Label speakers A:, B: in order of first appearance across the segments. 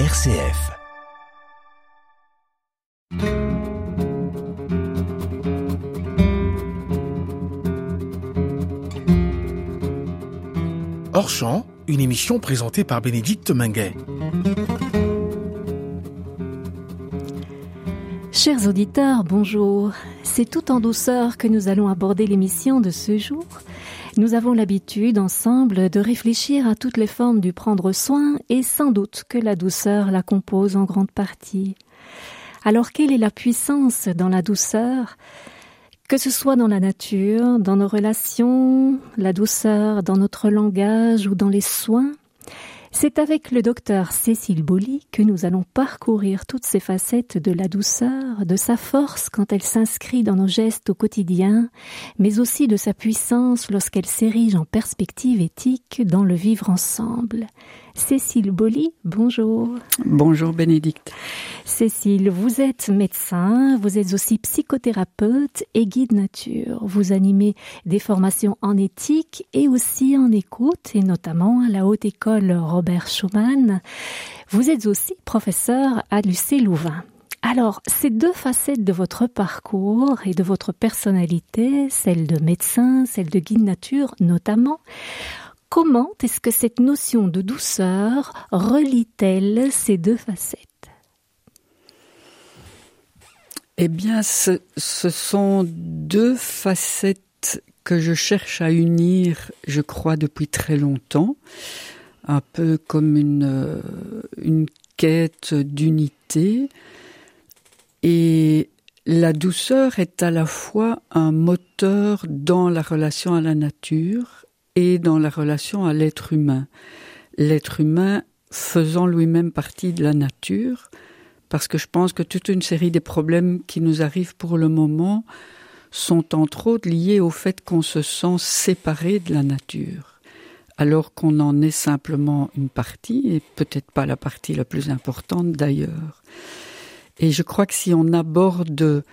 A: RCF. Hors champ, une émission présentée par Bénédicte Minguet.
B: Chers auditeurs, bonjour. C'est tout en douceur que nous allons aborder l'émission de ce jour. Nous avons l'habitude ensemble de réfléchir à toutes les formes du prendre soin et sans doute que la douceur la compose en grande partie. Alors quelle est la puissance dans la douceur? Que ce soit dans la nature, dans nos relations, la douceur dans notre langage ou dans les soins, c'est avec le docteur Cécile Bolly que nous allons parcourir toutes ces facettes de la douceur, de sa force quand elle s'inscrit dans nos gestes au quotidien, mais aussi de sa puissance lorsqu'elle s'érige en perspective éthique dans le vivre ensemble. Cécile Bolly, bonjour.
C: Bonjour Bénédicte.
B: Cécile, vous êtes médecin, vous êtes aussi psychothérapeute et guide nature. Vous animez des formations en éthique et aussi en écoute, et notamment à la Haute École Robert Schumann. Vous êtes aussi professeur à l'UC Louvain. Alors, ces deux facettes de votre parcours et de votre personnalité, celle de médecin, celle de guide nature notamment, Comment est-ce que cette notion de douceur relie-t-elle ces deux facettes?
C: Eh bien, ce, sont deux facettes que je cherche à unir, je crois, depuis très longtemps, un peu comme une, euh, quête d'unité. Et la douceur est à la fois un moteur dans la relation à la nature et dans la relation à l'être humain. L'être humain faisant lui-même partie de la nature, parce que je pense que toute une série des problèmes qui nous arrivent pour le moment sont entre autres liés au fait qu'on se sent séparé de la nature, alors qu'on en est simplement une partie, et peut-être pas la partie la plus importante d'ailleurs. Et je crois que si on aborde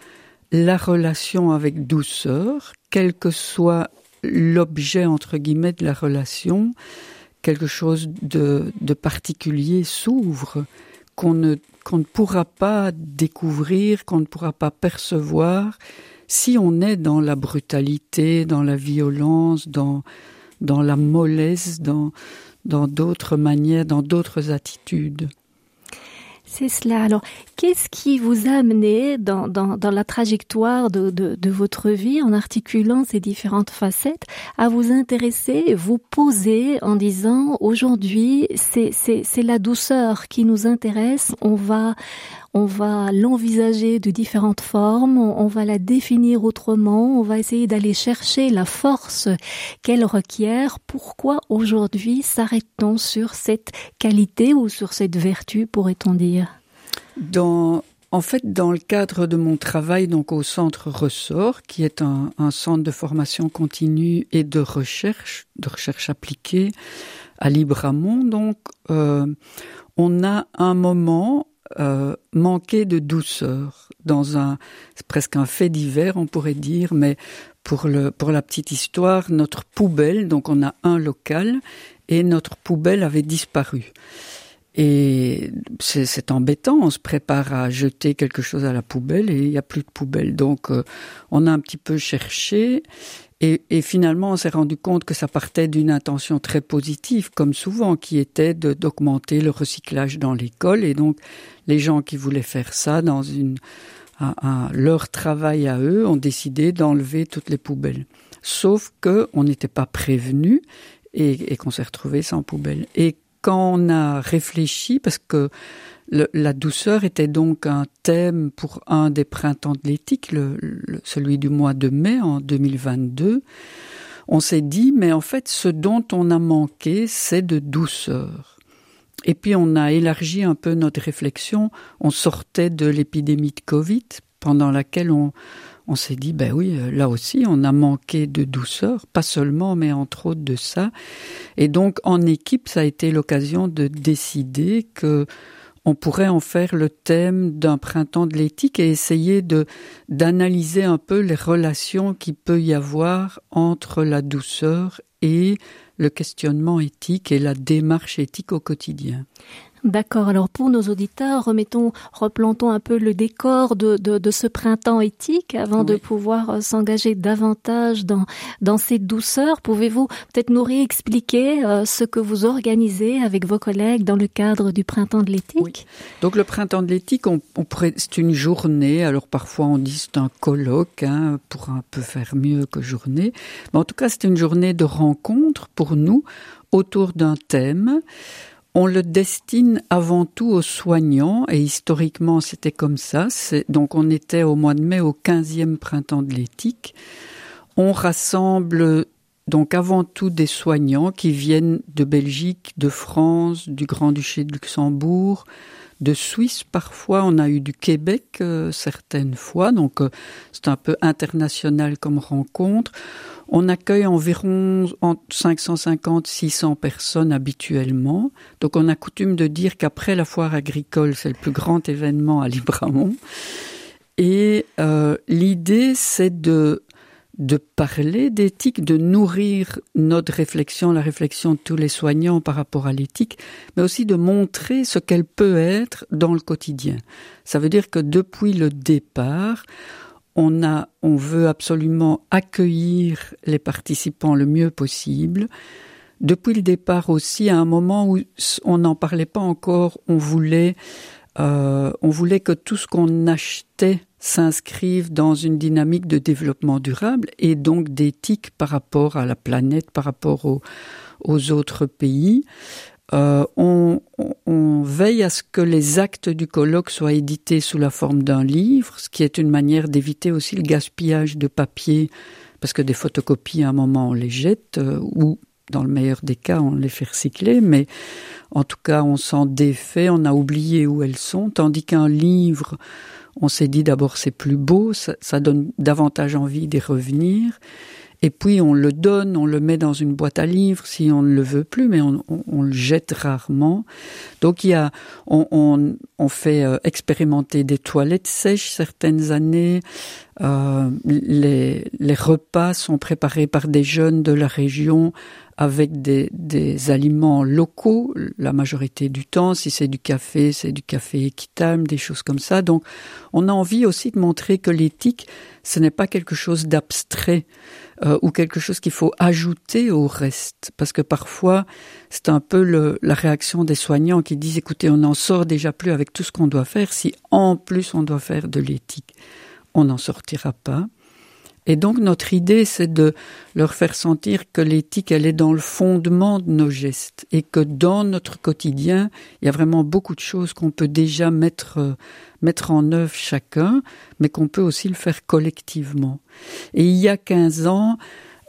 C: la relation avec douceur, quel que soit l'objet entre guillemets de la relation, quelque chose de, de particulier s'ouvre qu'on ne qu'on ne pourra pas découvrir, qu'on ne pourra pas percevoir si on est dans la brutalité, dans la violence, dans dans la mollesse, dans dans d'autres manières, dans d'autres attitudes.
B: C'est cela. Alors, qu'est-ce qui vous a amené dans, dans, la trajectoire de, de, de, votre vie, en articulant ces différentes facettes, à vous intéresser, vous poser en disant aujourd'hui, c'est la douceur qui nous intéresse. On va on va l'envisager de différentes formes, on va la définir autrement, on va essayer d'aller chercher la force qu'elle requiert. Pourquoi aujourd'hui s'arrête-t-on sur cette qualité ou sur cette vertu, pourrait-on dire?
C: Dans en fait, dans le cadre de mon travail donc au centre Ressort, qui est un, centre de formation continue et de recherche, de recherche appliquée à Libramont, donc euh, on a un moment euh, manquer de douceur dans un presque un fait divers on pourrait dire mais pour le pour la petite histoire notre poubelle donc on a un local et notre poubelle avait disparu et c'est embêtant, on se prépare à jeter quelque chose à la poubelle et il n'y a plus de poubelle. Donc euh, on a un petit peu cherché et, et finalement, on s'est rendu compte que ça partait d'une intention très positive, comme souvent, qui était d'augmenter le recyclage dans l'école. Et donc, les gens qui voulaient faire ça dans une, à leur travail à eux ont décidé d'enlever toutes les poubelles. Sauf que on n'était pas prévenu et, et qu'on s'est retrouvé sans poubelle. Et quand on a réfléchi, parce que la douceur était donc un thème pour un des printemps de l'éthique, celui du mois de mai en 2022. On s'est dit, mais en fait, ce dont on a manqué, c'est de douceur. Et puis on a élargi un peu notre réflexion. On sortait de l'épidémie de Covid, pendant laquelle on, on s'est dit, ben oui, là aussi, on a manqué de douceur, pas seulement, mais entre autres de ça. Et donc, en équipe, ça a été l'occasion de décider que on pourrait en faire le thème d'un printemps de l'éthique et essayer d'analyser un peu les relations qui peut y avoir entre la douceur et le questionnement éthique et la démarche éthique au quotidien.
B: D'accord. Alors pour nos auditeurs, remettons, replantons un peu le décor de, de, de ce printemps éthique avant de pouvoir euh, s'engager davantage dans, dans cette douceur. Pouvez-vous peut-être nous réexpliquer euh, ce que vous organisez avec vos collègues dans le cadre du printemps de l'éthique?
C: Donc le printemps de l'éthique, on, on c'est une journée. Alors parfois on dit c'est un colloque hein, pour un peu faire mieux que journée. Mais en tout cas c'est une journée de rencontre pour nous autour d'un thème. On le destine avant tout aux soignants et historiquement c'était comme ça. Donc on était au mois de mai au 15e printemps de l'éthique. On rassemble donc avant tout des soignants qui viennent de Belgique, de France, du Grand-Duché de Luxembourg, de Suisse parfois, on a eu du Québec euh, certaines fois, donc euh, c'est un peu international comme rencontre. On accueille environ 550-600 personnes habituellement. Donc on a coutume de dire qu'après la foire agricole, c'est le plus grand événement à Libramont. Et euh, l'idée, c'est de de parler d'éthique, de nourrir notre réflexion, la réflexion de tous les soignants par rapport à l'éthique, mais aussi de montrer ce qu'elle peut être dans le quotidien. Ça veut dire que depuis le départ, on a, on veut absolument accueillir les participants le mieux possible. Depuis le départ aussi, à un moment où on n'en parlait pas encore, on voulait, euh, on voulait que tout ce qu'on achetait s'inscrive dans une dynamique de développement durable et donc d'éthique par rapport à la planète, par rapport aux autres pays. Euh, on, on, veille à ce que les actes du colloque soient édités sous la forme d'un livre, ce qui est une manière d'éviter aussi le gaspillage de papier, parce que des photocopies, à un moment, on les jette, euh, ou dans le meilleur des cas, on les fait recycler, mais en tout cas, on s'en défait, on a oublié où elles sont, tandis qu'un livre, on s'est dit d'abord c'est plus beau, ça, ça donne davantage envie d'y revenir. Et puis on le donne, on le met dans une boîte à livres si on ne le veut plus, mais on, le jette rarement. Donc il y a, on, on fait euh, expérimenter des toilettes sèches certaines années. Euh, les, les repas sont préparés par des jeunes de la région avec des, des, aliments locaux la majorité du temps. Si c'est du café, c'est du café équitable, des choses comme ça. Donc, on a envie aussi de montrer que l'éthique, ce n'est pas quelque chose d'abstrait euh, ou quelque chose qu'il faut ajouter au reste. Parce que parfois, c'est un peu la réaction des soignants qui disent, écoutez, on n'en sort déjà plus avec tout ce qu'on doit faire. Si en plus on doit faire de l'éthique, on n'en sortira pas. Et donc notre idée, c'est de leur faire sentir que l'éthique, elle est dans le fondement de nos gestes et que dans notre quotidien, il y a vraiment beaucoup de choses qu'on peut déjà mettre, euh, mettre en œuvre chacun, mais qu'on peut aussi le faire collectivement. Et il y a 15 ans,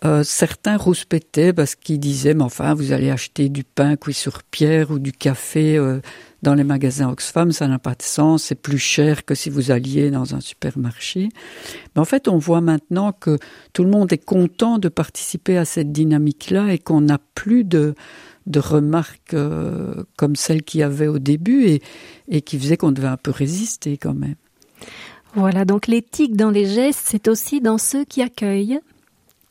C: euh, certains rouspétaient parce qu'ils disaient, mais enfin, vous allez acheter du pain cuit sur pierre ou du café euh, dans les magasins Oxfam, ça n'a pas de sens, c'est plus cher que si vous alliez dans un supermarché. Mais en fait, on voit maintenant que tout le monde est content de participer à cette dynamique-là et qu'on n'a plus de, de remarques euh, comme celles qu'il y avait au début et, et qui faisaient qu'on devait un peu résister quand même.
B: Voilà, donc l'éthique dans les gestes, c'est aussi dans ceux qui accueillent,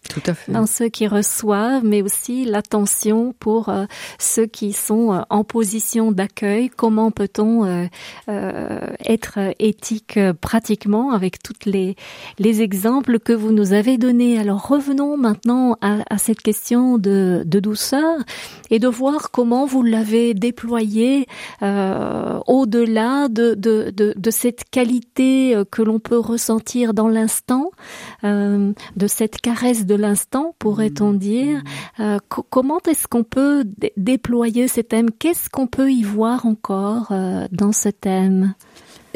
C: tout à fait.
B: Dans ceux qui reçoivent, mais aussi l'attention pour euh, ceux qui sont euh, en position d'accueil. Comment peut-on euh, euh être éthique pratiquement avec toutes les, les exemples que vous nous avez donnés? Alors revenons maintenant à, à cette question de, de, douceur et de voir comment vous l'avez déployé au-delà de, de, de, cette qualité que l'on peut ressentir dans l'instant, de cette caresse de l'instant, pourrait-on dire. Euh, comment est-ce qu'on peut déployer ce thème Qu'est-ce qu'on peut y voir encore euh, dans ce thème?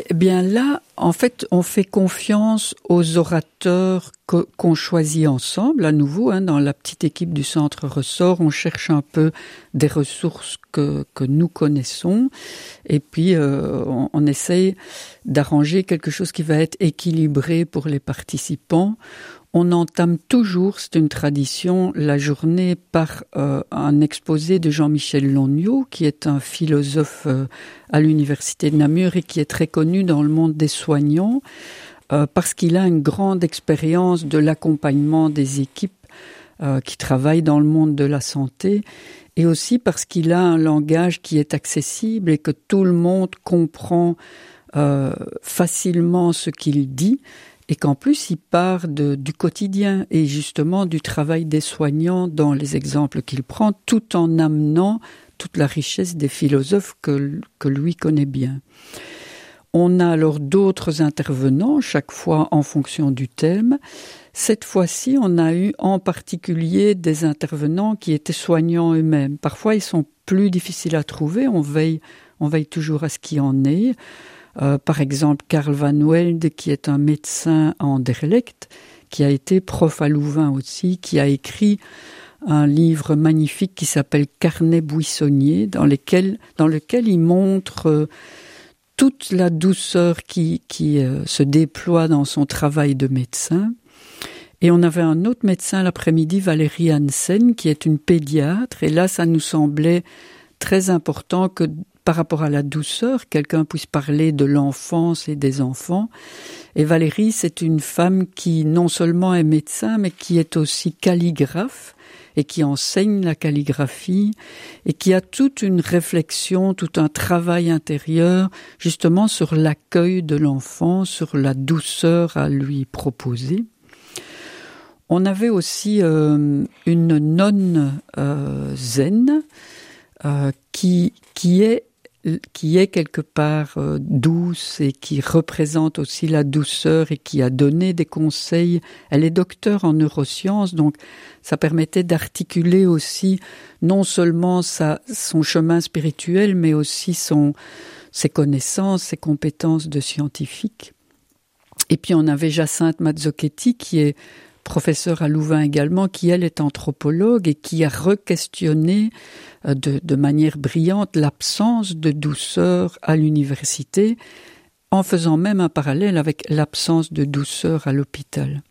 C: Eh bien là, en fait, on fait confiance aux orateurs qu'on choisit ensemble. À nouveau, hein, dans la petite équipe du centre ressort, on cherche un peu des ressources que, que nous connaissons, et puis euh, on, on essaye d'arranger quelque chose qui va être équilibré pour les participants on entame toujours, c'est une tradition, la journée par euh, un exposé de Jean-Michel Longniot, qui est un philosophe euh, à l'université de Namur et qui est très connu dans le monde des soignants, euh, parce qu'il a une grande expérience de l'accompagnement des équipes qui travaille dans le monde de la santé, et aussi parce qu'il a un langage qui est accessible et que tout le monde comprend facilement ce qu'il dit, et qu'en plus il part du quotidien et justement du travail des soignants dans les exemples qu'il prend, tout en amenant toute la richesse des philosophes que, lui connaît bien. On a alors d'autres intervenants, chaque fois en fonction du thème. Cette fois-ci, on a eu en particulier des intervenants qui étaient soignants eux-mêmes. Parfois, ils sont plus difficiles à trouver. On veille, on veille toujours à ce qu'il en ait. Euh, par exemple, Karl Van Welde, qui est un médecin en Derlecht, qui a été prof à Louvain aussi, qui a écrit un livre magnifique qui s'appelle Carnet buissonnier, dans, lequel, il montre euh, toute la douceur qui, qui euh, se déploie dans son travail de médecin. Et on avait un autre médecin l'après-midi, Valérie Hansen, qui est une pédiatre. Et là, ça nous semblait très important que par rapport à la douceur, quelqu'un puisse parler de l'enfance et des enfants. Et Valérie, c'est une femme qui non seulement est médecin, mais qui est aussi calligraphe et qui enseigne la calligraphie et qui a toute une réflexion, tout un travail intérieur justement sur l'accueil de l'enfant, sur la douceur à lui proposer. On avait aussi euh, une nonne euh, zen euh, qui, qui est qui est quelque part euh, douce et qui représente aussi la douceur et qui a donné des conseils. Elle est docteur en neurosciences, donc ça permettait d'articuler aussi non seulement sa, son chemin spirituel, mais aussi son, ses connaissances, ses compétences de scientifique. Et puis on avait Jacinthe Mazzochetti qui est professeur à Louvain également, qui elle est anthropologue et qui a requestionné euh, de, de manière brillante l'absence de douceur à l'université, en faisant même un parallèle avec l'absence de douceur à l'hôpital.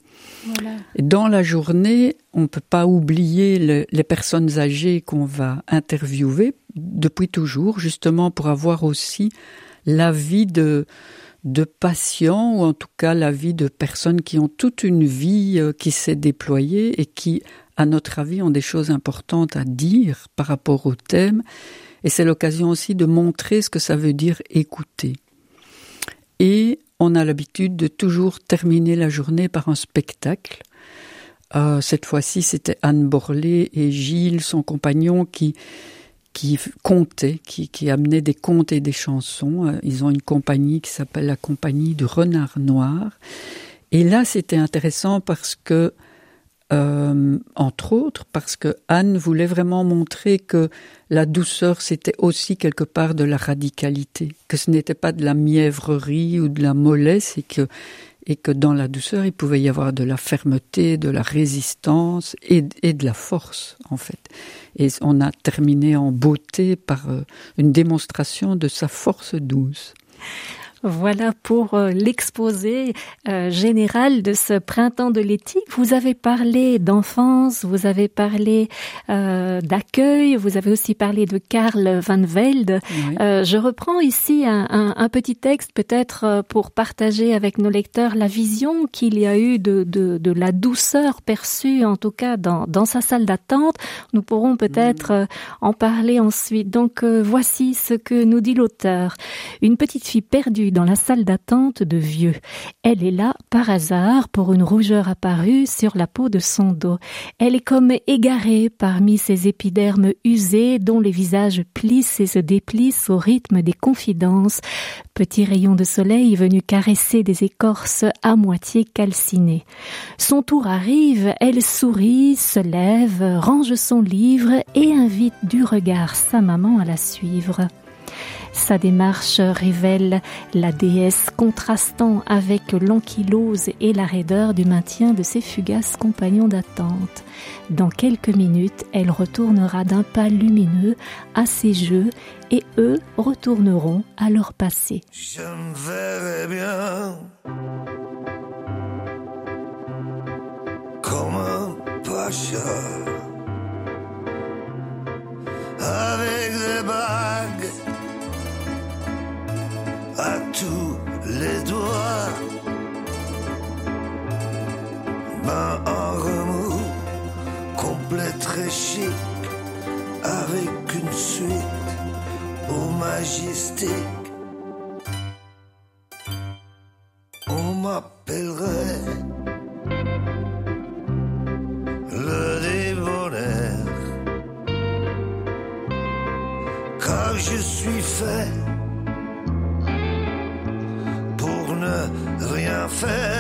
C: Voilà. Dans la journée, on ne peut pas oublier le, les personnes âgées qu'on va interviewer depuis toujours, justement pour avoir aussi l'avis de, de patients, ou en tout cas la vie de personnes qui ont toute une vie euh, qui s'est déployée et qui, à notre avis, ont des choses importantes à dire par rapport au thème. Et c'est l'occasion aussi de montrer ce que ça veut dire écouter. Et on a l'habitude de toujours terminer la journée par un spectacle. Euh, cette fois-ci, c'était Anne Borlé et Gilles, son compagnon, qui qui comptait, qui, qui des contes et des chansons. Euh, ils ont une compagnie qui s'appelle la compagnie du renard noir. Et là, c'était intéressant parce que, euh, entre autres, parce que Anne voulait vraiment montrer que la douceur, c'était aussi quelque part de la radicalité, que ce n'était pas de la mièvrerie ou de la mollesse, et que et que dans la douceur, il pouvait y avoir de la fermeté, de la résistance et de la force, en fait. Et on a terminé en beauté par euh, une démonstration de sa force douce.
B: Voilà pour euh, l'exposé euh, général de ce printemps de l'éthique. Vous avez parlé d'enfance, vous avez parlé euh, d'accueil, vous avez aussi parlé de Karl Van Velde. Oui. Euh, je reprends ici un, un, un petit texte peut-être pour partager avec nos lecteurs la vision qu'il y a eu de, de, de, la douceur perçue en tout cas dans, dans sa salle d'attente. Nous pourrons peut-être mmh. en parler ensuite. Donc voici ce que nous dit l'auteur. Une petite fille perdue dans la salle d'attente de vieux. Elle est là par hasard pour une rougeur apparue sur la peau de son dos. Elle est comme égarée parmi ces épidermes usés dont les visages plissent et se déplissent au rythme des confidences. Petit rayon de soleil venu caresser des écorces à moitié calcinées. Son tour arrive, elle sourit, se lève, range son livre et invite du regard sa maman à la suivre. Sa démarche révèle la déesse contrastant avec l'ankylose et la raideur du maintien de ses fugaces compagnons d'attente. Dans quelques minutes, elle retournera d'un pas lumineux à ses jeux et eux retourneront à leur passé.
D: Je me verrai avec Main en remous, très chic, avec une suite au majestique. On m'appellerait le débonnaire, car je suis fait pour ne rien faire.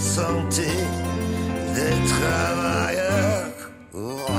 D: Santé des travailleurs. Oh,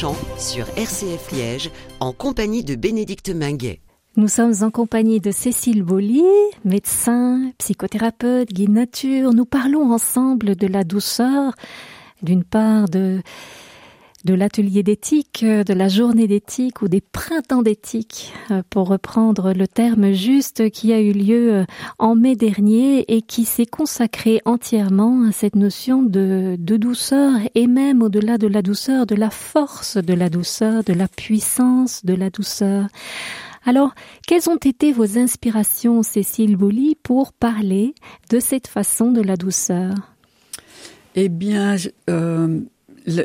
E: Sur RCF Liège en compagnie de Bénédicte Minguet.
B: Nous sommes en compagnie de Cécile Bollier, médecin, psychothérapeute, guide nature. Nous parlons ensemble de la douceur, d'une part de, de l'atelier d'éthique, de la journée d'éthique ou des printemps d'éthique, euh, pour reprendre le terme juste qui a eu lieu euh, en mai dernier et qui s'est consacré entièrement à cette notion de, de douceur et même au-delà de la douceur, de la force de la douceur, de la puissance de la douceur. Alors, quelles ont été vos inspirations, Cécile Bolly, pour parler de cette façon de la douceur?
C: Eh bien, je- euh,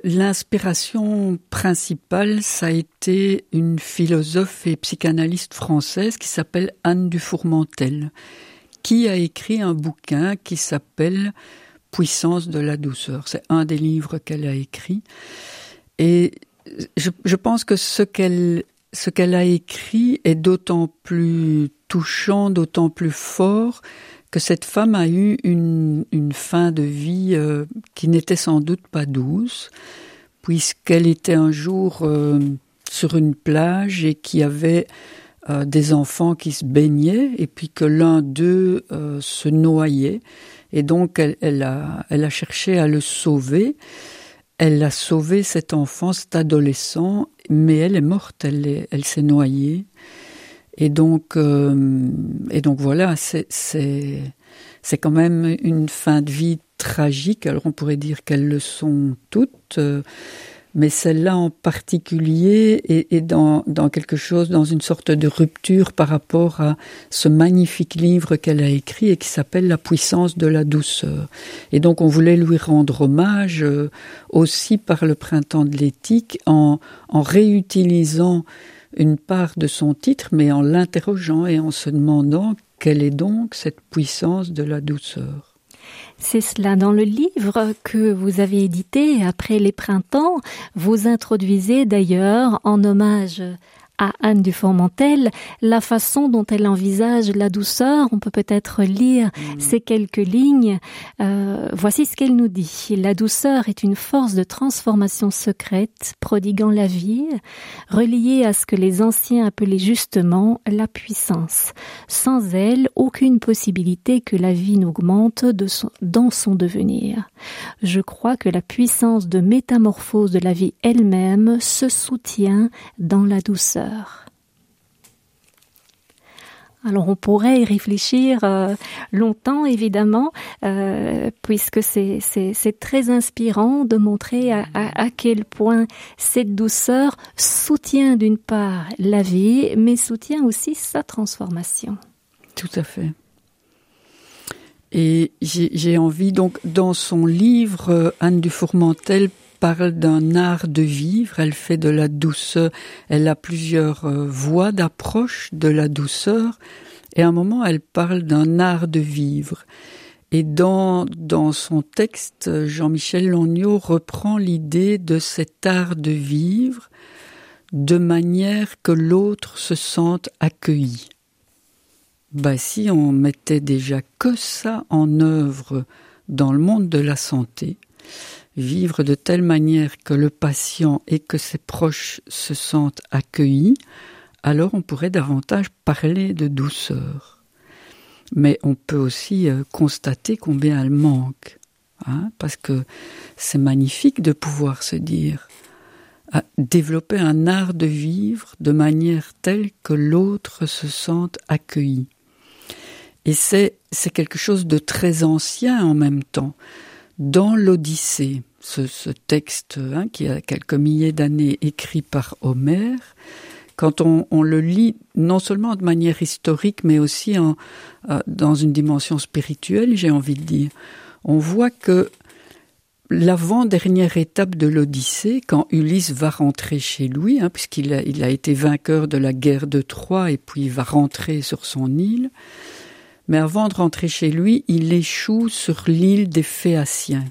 C: l'inspiration principale, ça a été une philosophe et psychanalyste française qui s'appelle Anne Dufourmentel, qui a écrit un bouquin qui s'appelle Puissance de la douceur. C'est un des livres qu'elle a écrit. Et je, je pense que ce qu'elle ce qu'elle a écrit est d'autant plus touchant, d'autant plus fort que cette femme a eu une, fin de vie euh, qui n'était sans doute pas douce, puisqu'elle était un jour euh, sur une plage et qu'il y avait euh, des enfants qui se baignaient et puis que l'un d'eux se noyait. Et donc elle, a, cherché à le sauver. Elle a sauvé cet enfant, cet adolescent, mais elle est morte, elle s'est noyée. Et donc, euh, et donc voilà, c'est c'est quand même une fin de vie tragique. Alors on pourrait dire qu'elles le sont toutes, euh, mais celle-là en particulier est, dans, dans, quelque chose, dans une sorte de rupture par rapport à ce magnifique livre qu'elle a écrit et qui s'appelle La puissance de la douceur. Et donc on voulait lui rendre hommage euh, aussi par le printemps de l'éthique en, en réutilisant une part de son titre, mais en l'interrogeant et en se demandant quelle est donc cette puissance de la douceur.
B: C'est cela dans le livre que vous avez édité après les printemps. Vous introduisez d'ailleurs en hommage à Anne du Formentel la façon dont elle envisage la douceur. On peut peut-être lire mm. ces quelques lignes. Euh, voici ce qu'elle nous dit. La douceur est une force de transformation secrète, prodiguant la vie, reliée à ce que les anciens appelaient justement la puissance. Sans elle, aucune possibilité que la vie n'augmente dans son devenir. Je crois que la puissance de métamorphose de la vie elle-même se soutient dans la douceur. Alors on pourrait y réfléchir euh, longtemps, évidemment, euh, puisque c'est très inspirant de montrer à, à, quel point cette douceur soutient d'une part la vie, mais soutient aussi sa transformation.
C: Tout à fait. Et j'ai envie, donc, dans son livre, Anne du Fourmentel parle d'un art de vivre, elle fait de la douceur, elle a plusieurs euh, voies d'approche de la douceur, et à un moment elle parle d'un art de vivre. Et dans, son texte, Jean-Michel Logno reprend l'idée de cet art de vivre de manière que l'autre se sente accueilli. Bah si on mettait déjà que ça en œuvre dans le monde de la santé, vivre de telle manière que le patient et que ses proches se sentent accueillis, alors on pourrait davantage parler de douceur. Mais on peut aussi euh, constater combien elle manque, hein, parce que c'est magnifique de pouvoir se dire développer un art de vivre de manière telle que l'autre se sente accueilli. Et c'est quelque chose de très ancien en même temps dans l'Odyssée, ce, texte hein, qui a quelques milliers d'années écrit par Homère, quand on, le lit non seulement de manière historique, mais aussi en, euh, dans une dimension spirituelle, j'ai envie de dire, on voit que l'avant-dernière étape de l'Odyssée, quand Ulysse va rentrer chez lui, hein, puisqu'il a, a été vainqueur de la guerre de Troie et puis il va rentrer sur son île, mais avant de rentrer chez lui, il échoue sur l'île des Phéaciens.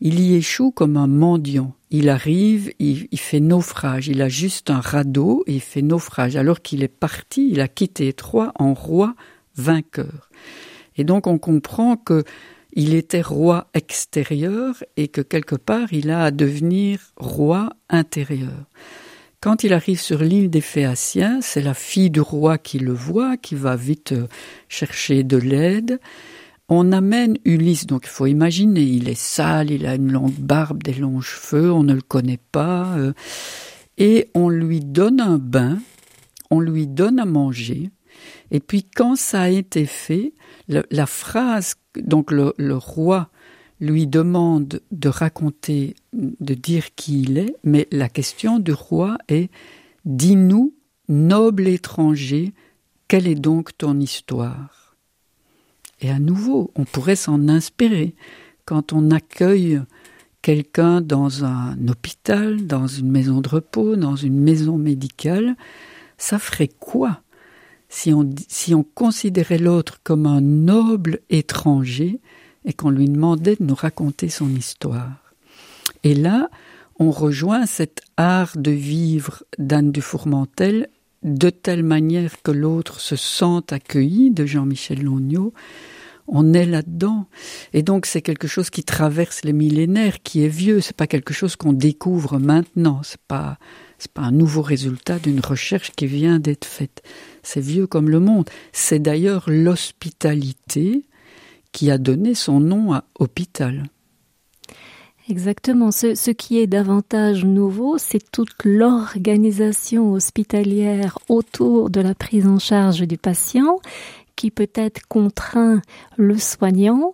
C: Il y échoue comme un mendiant. Il arrive, il, fait naufrage. Il a juste un radeau et il fait naufrage. Alors qu'il est parti, il a quitté Troie en roi vainqueur. Et donc on comprend que il était roi extérieur et que quelque part il a à devenir roi intérieur. Quand il arrive sur l'île des Phéaciens, c'est la fille du roi qui le voit, qui va vite euh, chercher de l'aide. On amène Ulysse, donc il faut imaginer, il est sale, il a une longue barbe, des longs cheveux, on ne le connaît pas, euh, et on lui donne un bain, on lui donne à manger, et puis quand ça a été fait, la phrase, donc le roi lui demande de raconter, de dire qui il est, mais la question du roi est Dis-nous, noble étranger, quelle est donc ton histoire? Et à nouveau, on pourrait s'en inspirer quand on accueille quelqu'un dans un hôpital, dans une maison de repos, dans une maison médicale, ça ferait quoi si on, si on considérait l'autre comme un noble étranger et qu'on lui demandait de nous raconter son histoire. Et là, on rejoint cet art de vivre d'Anne du Fourmentel de telle manière que l'autre se sente accueilli de Jean-Michel Longnaud. On est là-dedans. Et donc, c'est quelque chose qui traverse les millénaires, qui est vieux. C'est pas quelque chose qu'on découvre maintenant. C'est pas, c'est pas un nouveau résultat d'une recherche qui vient d'être faite. C'est vieux comme le monde. C'est d'ailleurs l'hospitalité qui a donné son nom à hôpital.
B: Exactement. Ce, ce, qui est davantage nouveau, c'est toute l'organisation hospitalière autour de la prise en charge du patient qui peut-être contraint le soignant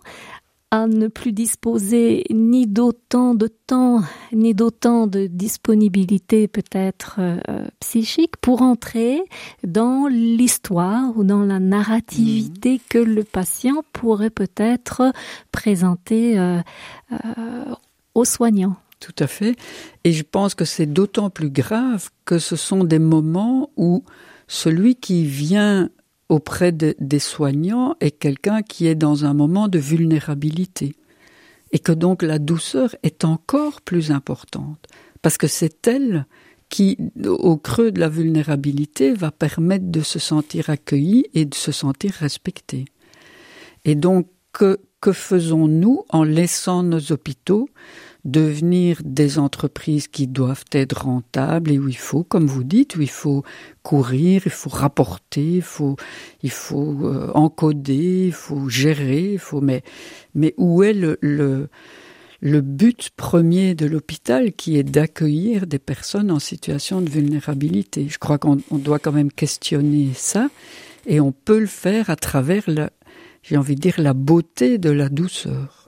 B: à ne plus disposer ni d'autant de temps, ni d'autant de disponibilité peut-être euh, psychique pour entrer dans l'histoire ou dans la narrativité mmh. que le patient pourrait peut-être présenter euh, euh, aux soignants.
C: Tout à fait. Et je pense que c'est d'autant plus grave que ce sont des moments où celui qui vient auprès de, des soignants est quelqu'un qui est dans un moment de vulnérabilité. Et que donc la douceur est encore plus importante. Parce que c'est elle qui, au creux de la vulnérabilité, va permettre de se sentir accueilli et de se sentir respecté. Et donc, que, que faisons-nous en laissant nos hôpitaux devenir des entreprises qui doivent être rentables et où il faut, comme vous dites, où il faut courir, il faut rapporter, il faut, il faut euh, encoder, il faut gérer, il faut, mais, mais où est le, le, le but premier de l'hôpital qui est d'accueillir des personnes en situation de vulnérabilité? Je crois qu'on doit quand même questionner ça et on peut le faire à travers la, j'ai envie de dire, la beauté de la douceur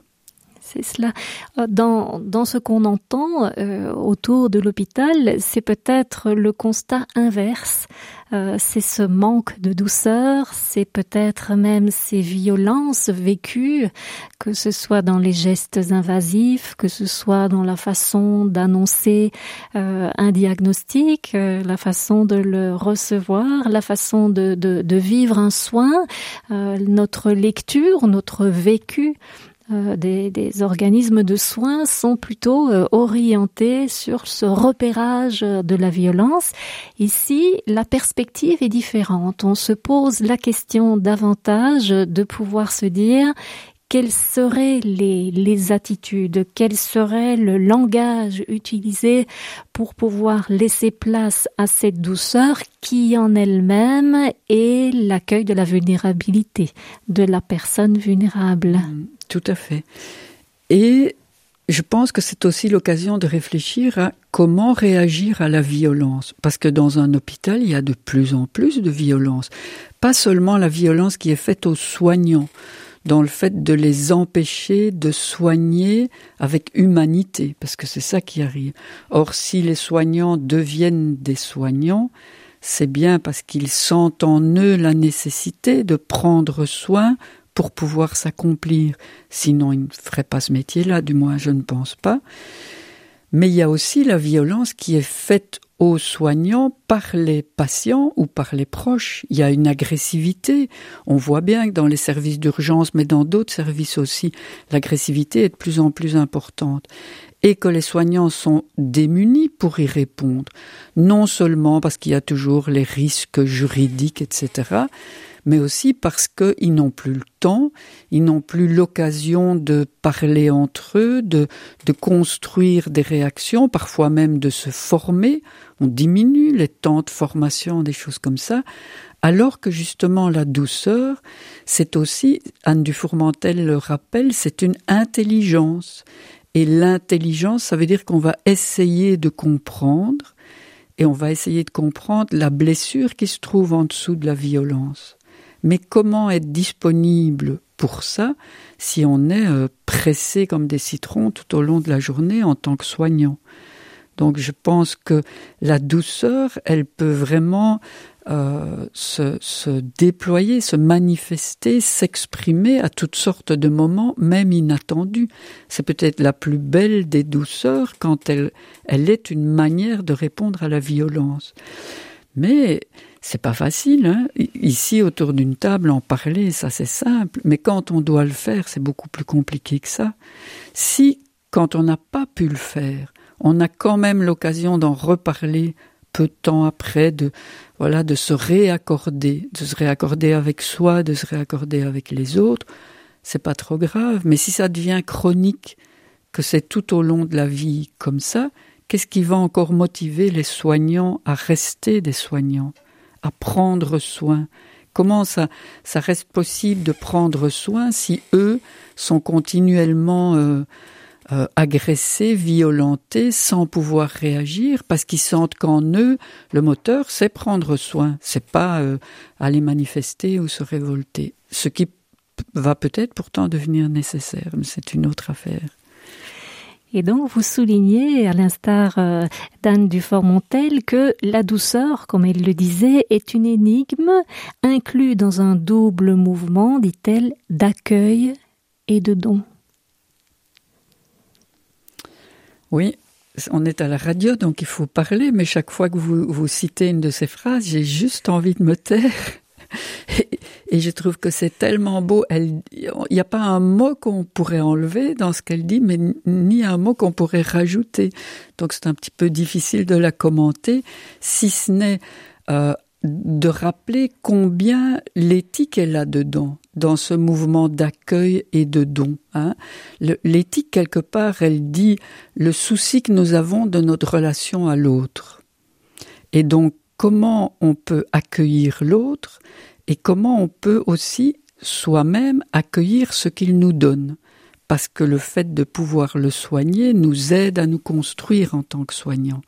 B: c'est cela. Euh, dans, dans ce qu'on entend euh, autour de l'hôpital, c'est peut-être le constat inverse. Euh, c'est ce manque de douceur, c'est peut-être même ces violences vécues, que ce soit dans les gestes invasifs, que ce soit dans la façon d'annoncer euh, un diagnostic, euh, la façon de le recevoir, la façon de, de, de vivre un soin, notre lecture, notre vécu euh, des, des, organismes de soins sont plutôt euh, orientés sur ce repérage de la violence. Ici, la perspective est différente. On se pose la question davantage de pouvoir se dire quelles seraient les, attitudes, quel serait le langage utilisé pour pouvoir laisser place à cette douceur qui en elle-même est l'accueil de la vulnérabilité de la personne vulnérable. Mm,
C: tout à fait. Et je pense que c'est aussi l'occasion de réfléchir à comment réagir à la violence. Parce que dans un hôpital, il y a de plus en plus de violence. Pas seulement la violence qui est faite aux soignants, dans le fait de les empêcher de soigner avec humanité, parce que c'est ça qui arrive. Or, si les soignants deviennent des soignants, c'est bien parce qu'ils sentent en eux la nécessité de prendre soin pour pouvoir s'accomplir. Sinon, ils ne feraient pas ce métier-là, du moins je ne pense pas. Mais il y a aussi la violence qui est faite aux soignants par les patients ou par les proches. Il y a une agressivité. On voit bien que dans les services d'urgence, mais dans d'autres services aussi, l'agressivité est de plus en plus importante. Et que les soignants sont démunis pour y répondre. Non seulement parce qu'il y a toujours les risques juridiques, etc., mais aussi parce qu'ils n'ont plus le temps, ils n'ont plus l'occasion de parler entre eux, de, de construire des réactions, parfois même de se former. On diminue les temps de formation, des choses comme ça, alors que justement la douceur, c'est aussi, Anne Dufourmentel le rappelle, c'est une intelligence. Et l'intelligence, ça veut dire qu'on va essayer de comprendre, et on va essayer de comprendre la blessure qui se trouve en dessous de la violence. Mais comment être disponible pour ça si on est euh, pressé comme des citrons tout au long de la journée en tant que soignant? Donc je pense que la douceur, elle peut vraiment euh, se, déployer, se manifester, s'exprimer à toutes sortes de moments, même inattendus. C'est peut-être la plus belle des douceurs quand elle, elle est une manière de répondre à la violence. Mais c'est pas facile. Hein Ici, autour d'une table, en parler, ça c'est simple. Mais quand on doit le faire, c'est beaucoup plus compliqué que ça. Si, quand on n'a pas pu le faire, on a quand même l'occasion d'en reparler peu de temps après, de voilà, se réaccorder, de se réaccorder avec soi, de se réaccorder avec les autres, c'est pas trop grave. Mais si ça devient chronique, que c'est tout au long de la vie comme ça, qu'est-ce qui va encore motiver les soignants à rester des soignants? À prendre soin. Comment ça, ça reste possible de prendre soin si eux sont continuellement euh, euh, agressés, violentés, sans pouvoir réagir, parce qu'ils sentent qu'en eux, le moteur, c'est prendre soin, c'est pas euh, aller manifester ou se révolter. Ce qui va peut-être pourtant devenir nécessaire, mais c'est une autre affaire.
B: Et donc, vous soulignez, à l'instar euh, d'Anne Dufort-Montel, que la douceur, comme elle le disait, est une énigme inclue dans un double mouvement, dit-elle, d'accueil et de don.
C: Oui, on est à la radio, donc il faut parler, mais chaque fois que vous, vous citez une de ces phrases, j'ai juste envie de me taire. Et, je trouve que c'est tellement beau. Il n'y a pas un mot qu'on pourrait enlever dans ce qu'elle dit, mais ni un mot qu'on pourrait rajouter. Donc c'est un petit peu difficile de la commenter, si ce n'est euh, de rappeler combien l'éthique est là-dedans, dans ce mouvement d'accueil et de don. Hein. L'éthique, quelque part, elle dit le souci que nous avons de notre relation à l'autre. Et donc, comment on peut accueillir l'autre et comment on peut aussi soi-même accueillir ce qu'il nous donne. Parce que le fait de pouvoir le soigner nous aide à nous construire en tant que soignants.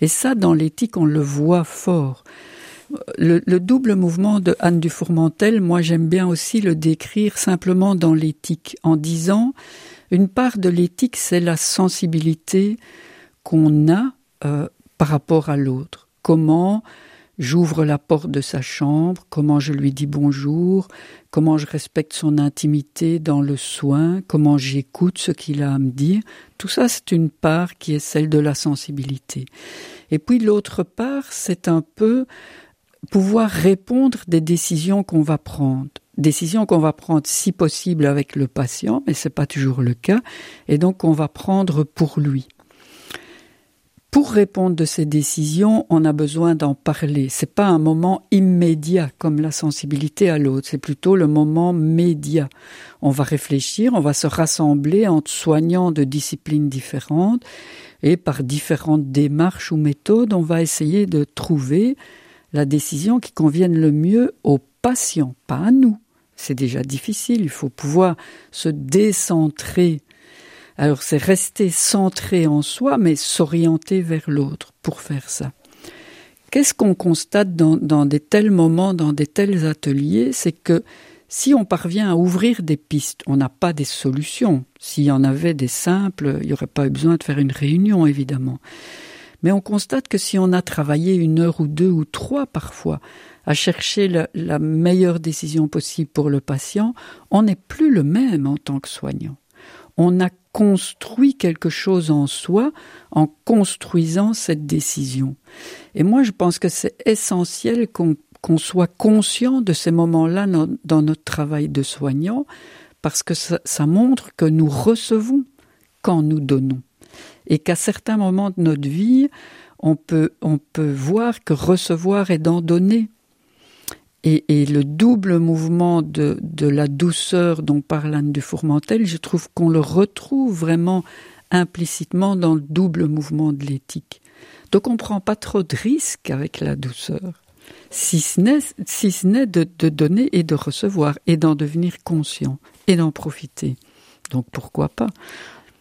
C: Et ça, dans l'éthique, on le voit fort. Le, double mouvement de Anne du Fourmentel, moi j'aime bien aussi le décrire simplement dans l'éthique, en disant une part de l'éthique, c'est la sensibilité qu'on a euh, par rapport à l'autre. Comment j'ouvre la porte de sa chambre, comment je lui dis bonjour, comment je respecte son intimité dans le soin, comment j'écoute ce qu'il a à me dire. Tout ça, c'est une part qui est celle de la sensibilité. Et puis l'autre part, c'est un peu pouvoir répondre des décisions qu'on va prendre. Décisions qu'on va prendre si possible avec le patient, mais c'est pas toujours le cas, et donc on va prendre pour lui. Pour répondre de ces décisions, on a besoin d'en parler. C'est pas un moment immédiat comme la sensibilité à l'autre, c'est plutôt le moment médiat. On va réfléchir, on va se rassembler entre soignants de disciplines différentes et par différentes démarches ou méthodes, on va essayer de trouver la décision qui convienne le mieux au patient, pas à nous. C'est déjà difficile, il faut pouvoir se décentrer alors c'est rester centré en soi, mais s'orienter vers l'autre pour faire ça. Qu'est-ce qu'on constate dans, dans des tels moments, dans des tels ateliers? C'est que si on parvient à ouvrir des pistes, on n'a pas des solutions. S'il y en avait des simples, il n'y aurait pas eu besoin de faire une réunion, évidemment. Mais on constate que si on a travaillé une heure ou deux ou trois parfois à chercher la, la meilleure décision possible pour le patient, on n'est plus le même en tant que soignant. On a construit quelque chose en soi en construisant cette décision. Et moi, je pense que c'est essentiel qu'on soit conscient de ces moments-là dans notre travail de soignant, parce que ça, montre que nous recevons quand nous donnons. Et qu'à certains moments de notre vie, on peut, on peut voir que recevoir est d'en donner. Et, le double mouvement de, la douceur dont parle Anne du Fourmentel, je trouve qu'on le retrouve vraiment implicitement dans le double mouvement de l'éthique. Donc on ne prend pas trop de risques avec la douceur, si ce n'est si de, de donner et de recevoir, et d'en devenir conscient, et d'en profiter. Donc pourquoi pas?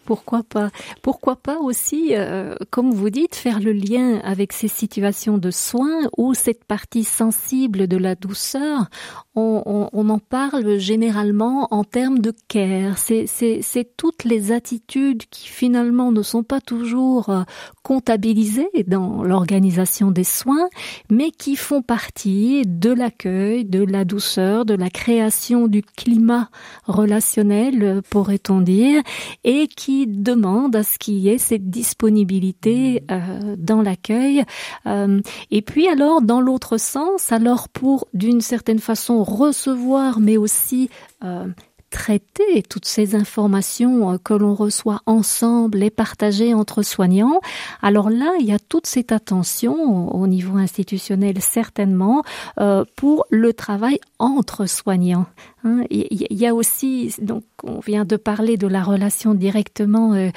B: Pourquoi pas Pourquoi pas aussi, euh, comme vous dites, faire le lien avec ces situations de soins où cette partie sensible de la douceur, on, en parle généralement en termes de care. C'est toutes les attitudes qui finalement ne sont pas toujours euh, comptabilisées dans l'organisation des soins, mais qui font partie de l'accueil, de la douceur, de la création du climat relationnel, pourrait-on dire, et qui demande à ce qu'il y ait cette disponibilité mmh. euh, dans l'accueil. Euh, et puis alors, dans l'autre sens, alors pour d'une certaine façon recevoir, mais aussi euh, traiter toutes ces informations euh, que l'on reçoit ensemble et partagées entre soignants, alors là, il y a toute cette attention au niveau institutionnel certainement euh, pour le travail entre soignants. Hein. Il y a aussi, donc on vient de parler de la relation directement euh,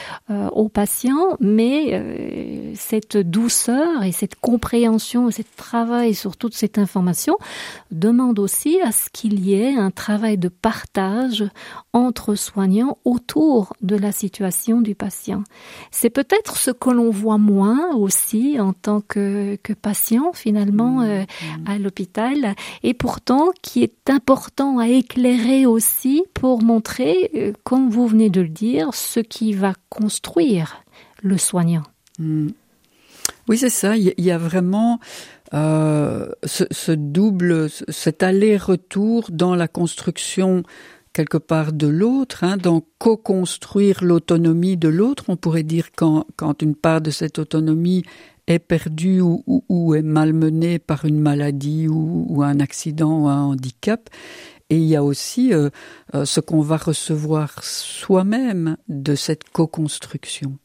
B: au patient, mais cette douceur et cette compréhension, ce travail sur toute cette information demande aussi à ce qu'il y ait un travail de partage
F: entre soignants autour de la situation du patient. C'est peut-être ce que l'on voit moins aussi en tant que, que patient finalement mmh. euh, à l'hôpital et pourtant qui est important à éclairer aussi pour montrer, euh, comme vous venez de le dire, ce qui va construire le soignant. Mmh.
C: Oui, c'est ça. Il y a vraiment euh, ce, double, cet aller-retour dans la construction quelque part de l'autre, hein, dans co-construire l'autonomie de l'autre. On pourrait dire quand, quand une part de cette autonomie est perdue ou, est malmenée par une maladie ou, un accident ou un handicap. Et il y a aussi euh, euh, ce qu'on va recevoir soi-même de cette co-construction.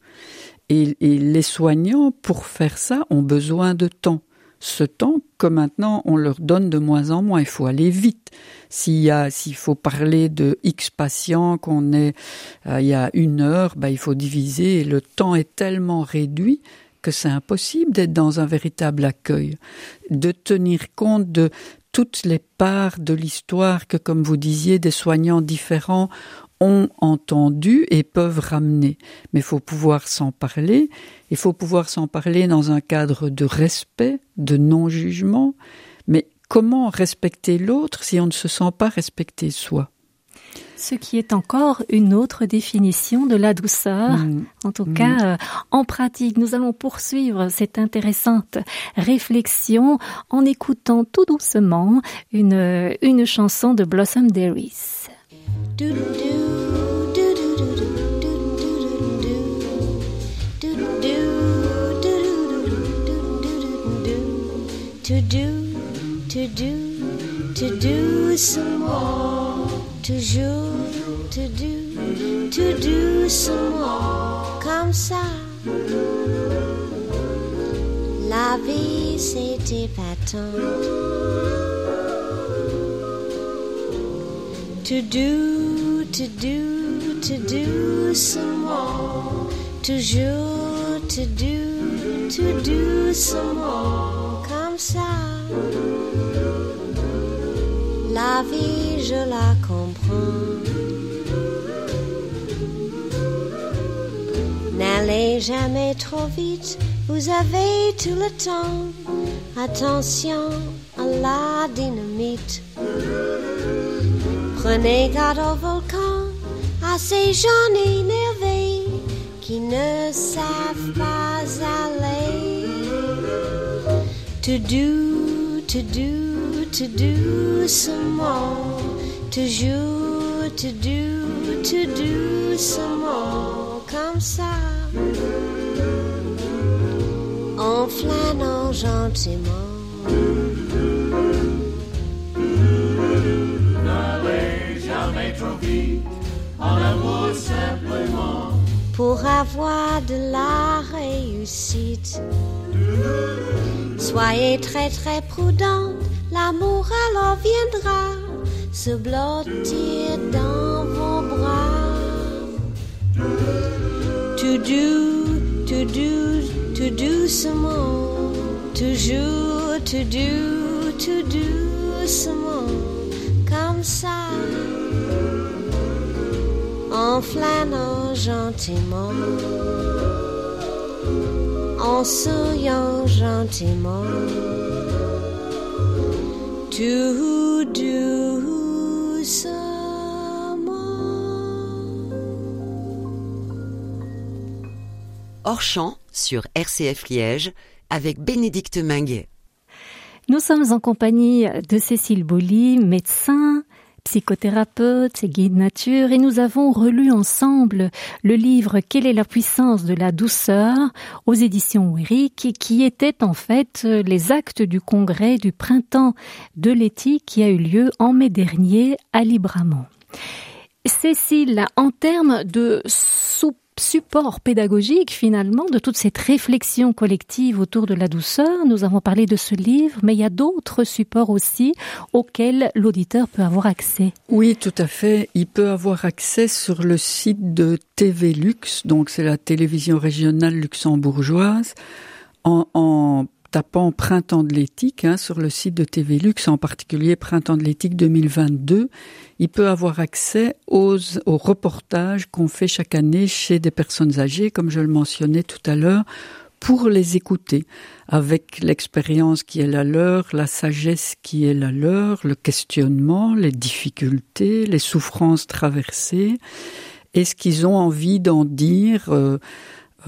C: Et, les soignants, pour faire ça, ont besoin de temps ce temps que maintenant on leur donne de moins en moins. Il faut aller vite. S'il faut parler de X patients qu'on est, euh, il y a une heure, ben, il faut diviser. Et le temps est tellement réduit que c'est impossible d'être dans un véritable accueil, de tenir compte de toutes les parts de l'histoire que, comme vous disiez, des soignants différents ont entendu et peuvent ramener. Mais il faut pouvoir s'en parler, il faut pouvoir s'en parler dans un cadre de respect, de non-jugement. Mais comment respecter l'autre si on ne se sent pas respecter soi?
F: Ce qui est encore une autre définition de la douceur. Mm. En tout cas, mm. euh, en pratique, nous allons poursuivre cette intéressante réflexion en écoutant tout doucement une, une chanson de Blossom Dairies. To do to do to do some more. Toujours to do to do some more. Comme ça la vie c'est épatante to do to do, to do some more. Toujours to do, to do some more. Comme ça. La vie, je la comprends. N'allez jamais trop vite, vous avez tout le temps. Attention à la dynamite. Prenez garde au volcan, à ces gens énervés qui ne savent pas aller. To do, to do, to do some more. Toujours, to do, to do some more. Comme ça. En flânant gentiment. Simplement pour avoir de la réussite. Soyez très très prudent, l'amour alors viendra se blottir dans vos bras. To do, to do, to do doucement, toujours to do, to do doucement, comme ça en flânant gentiment, en souriant gentiment, tout doucement.
E: Hors champ sur RCF Liège avec Bénédicte Minguet.
F: Nous sommes en compagnie de Cécile Bolly, médecin, psychothérapeute guide nature, et nous avons relu ensemble le livre Quelle est la puissance de la douceur aux éditions Eric, qui était en fait les actes du congrès du printemps de l'éthique qui a eu lieu en mai dernier à Libramont. Cécile, en termes de soupe support pédagogique finalement de toute cette réflexion collective autour de la douceur. Nous avons parlé de ce livre, mais il y a d'autres supports aussi auxquels l'auditeur peut avoir accès.
C: Oui, tout à fait. Il peut avoir accès sur le site de TV Lux, donc c'est la télévision régionale luxembourgeoise, en, tapant Printemps de l'éthique hein, sur le site de TV Lux, en particulier Printemps de l'éthique 2022, il peut avoir accès aux, reportages qu'on fait chaque année chez des personnes âgées, comme je le mentionnais tout à l'heure, pour les écouter, avec l'expérience qui est la leur, la sagesse qui est la leur, le questionnement, les difficultés, les souffrances traversées, et ce qu'ils ont envie d'en dire. Euh,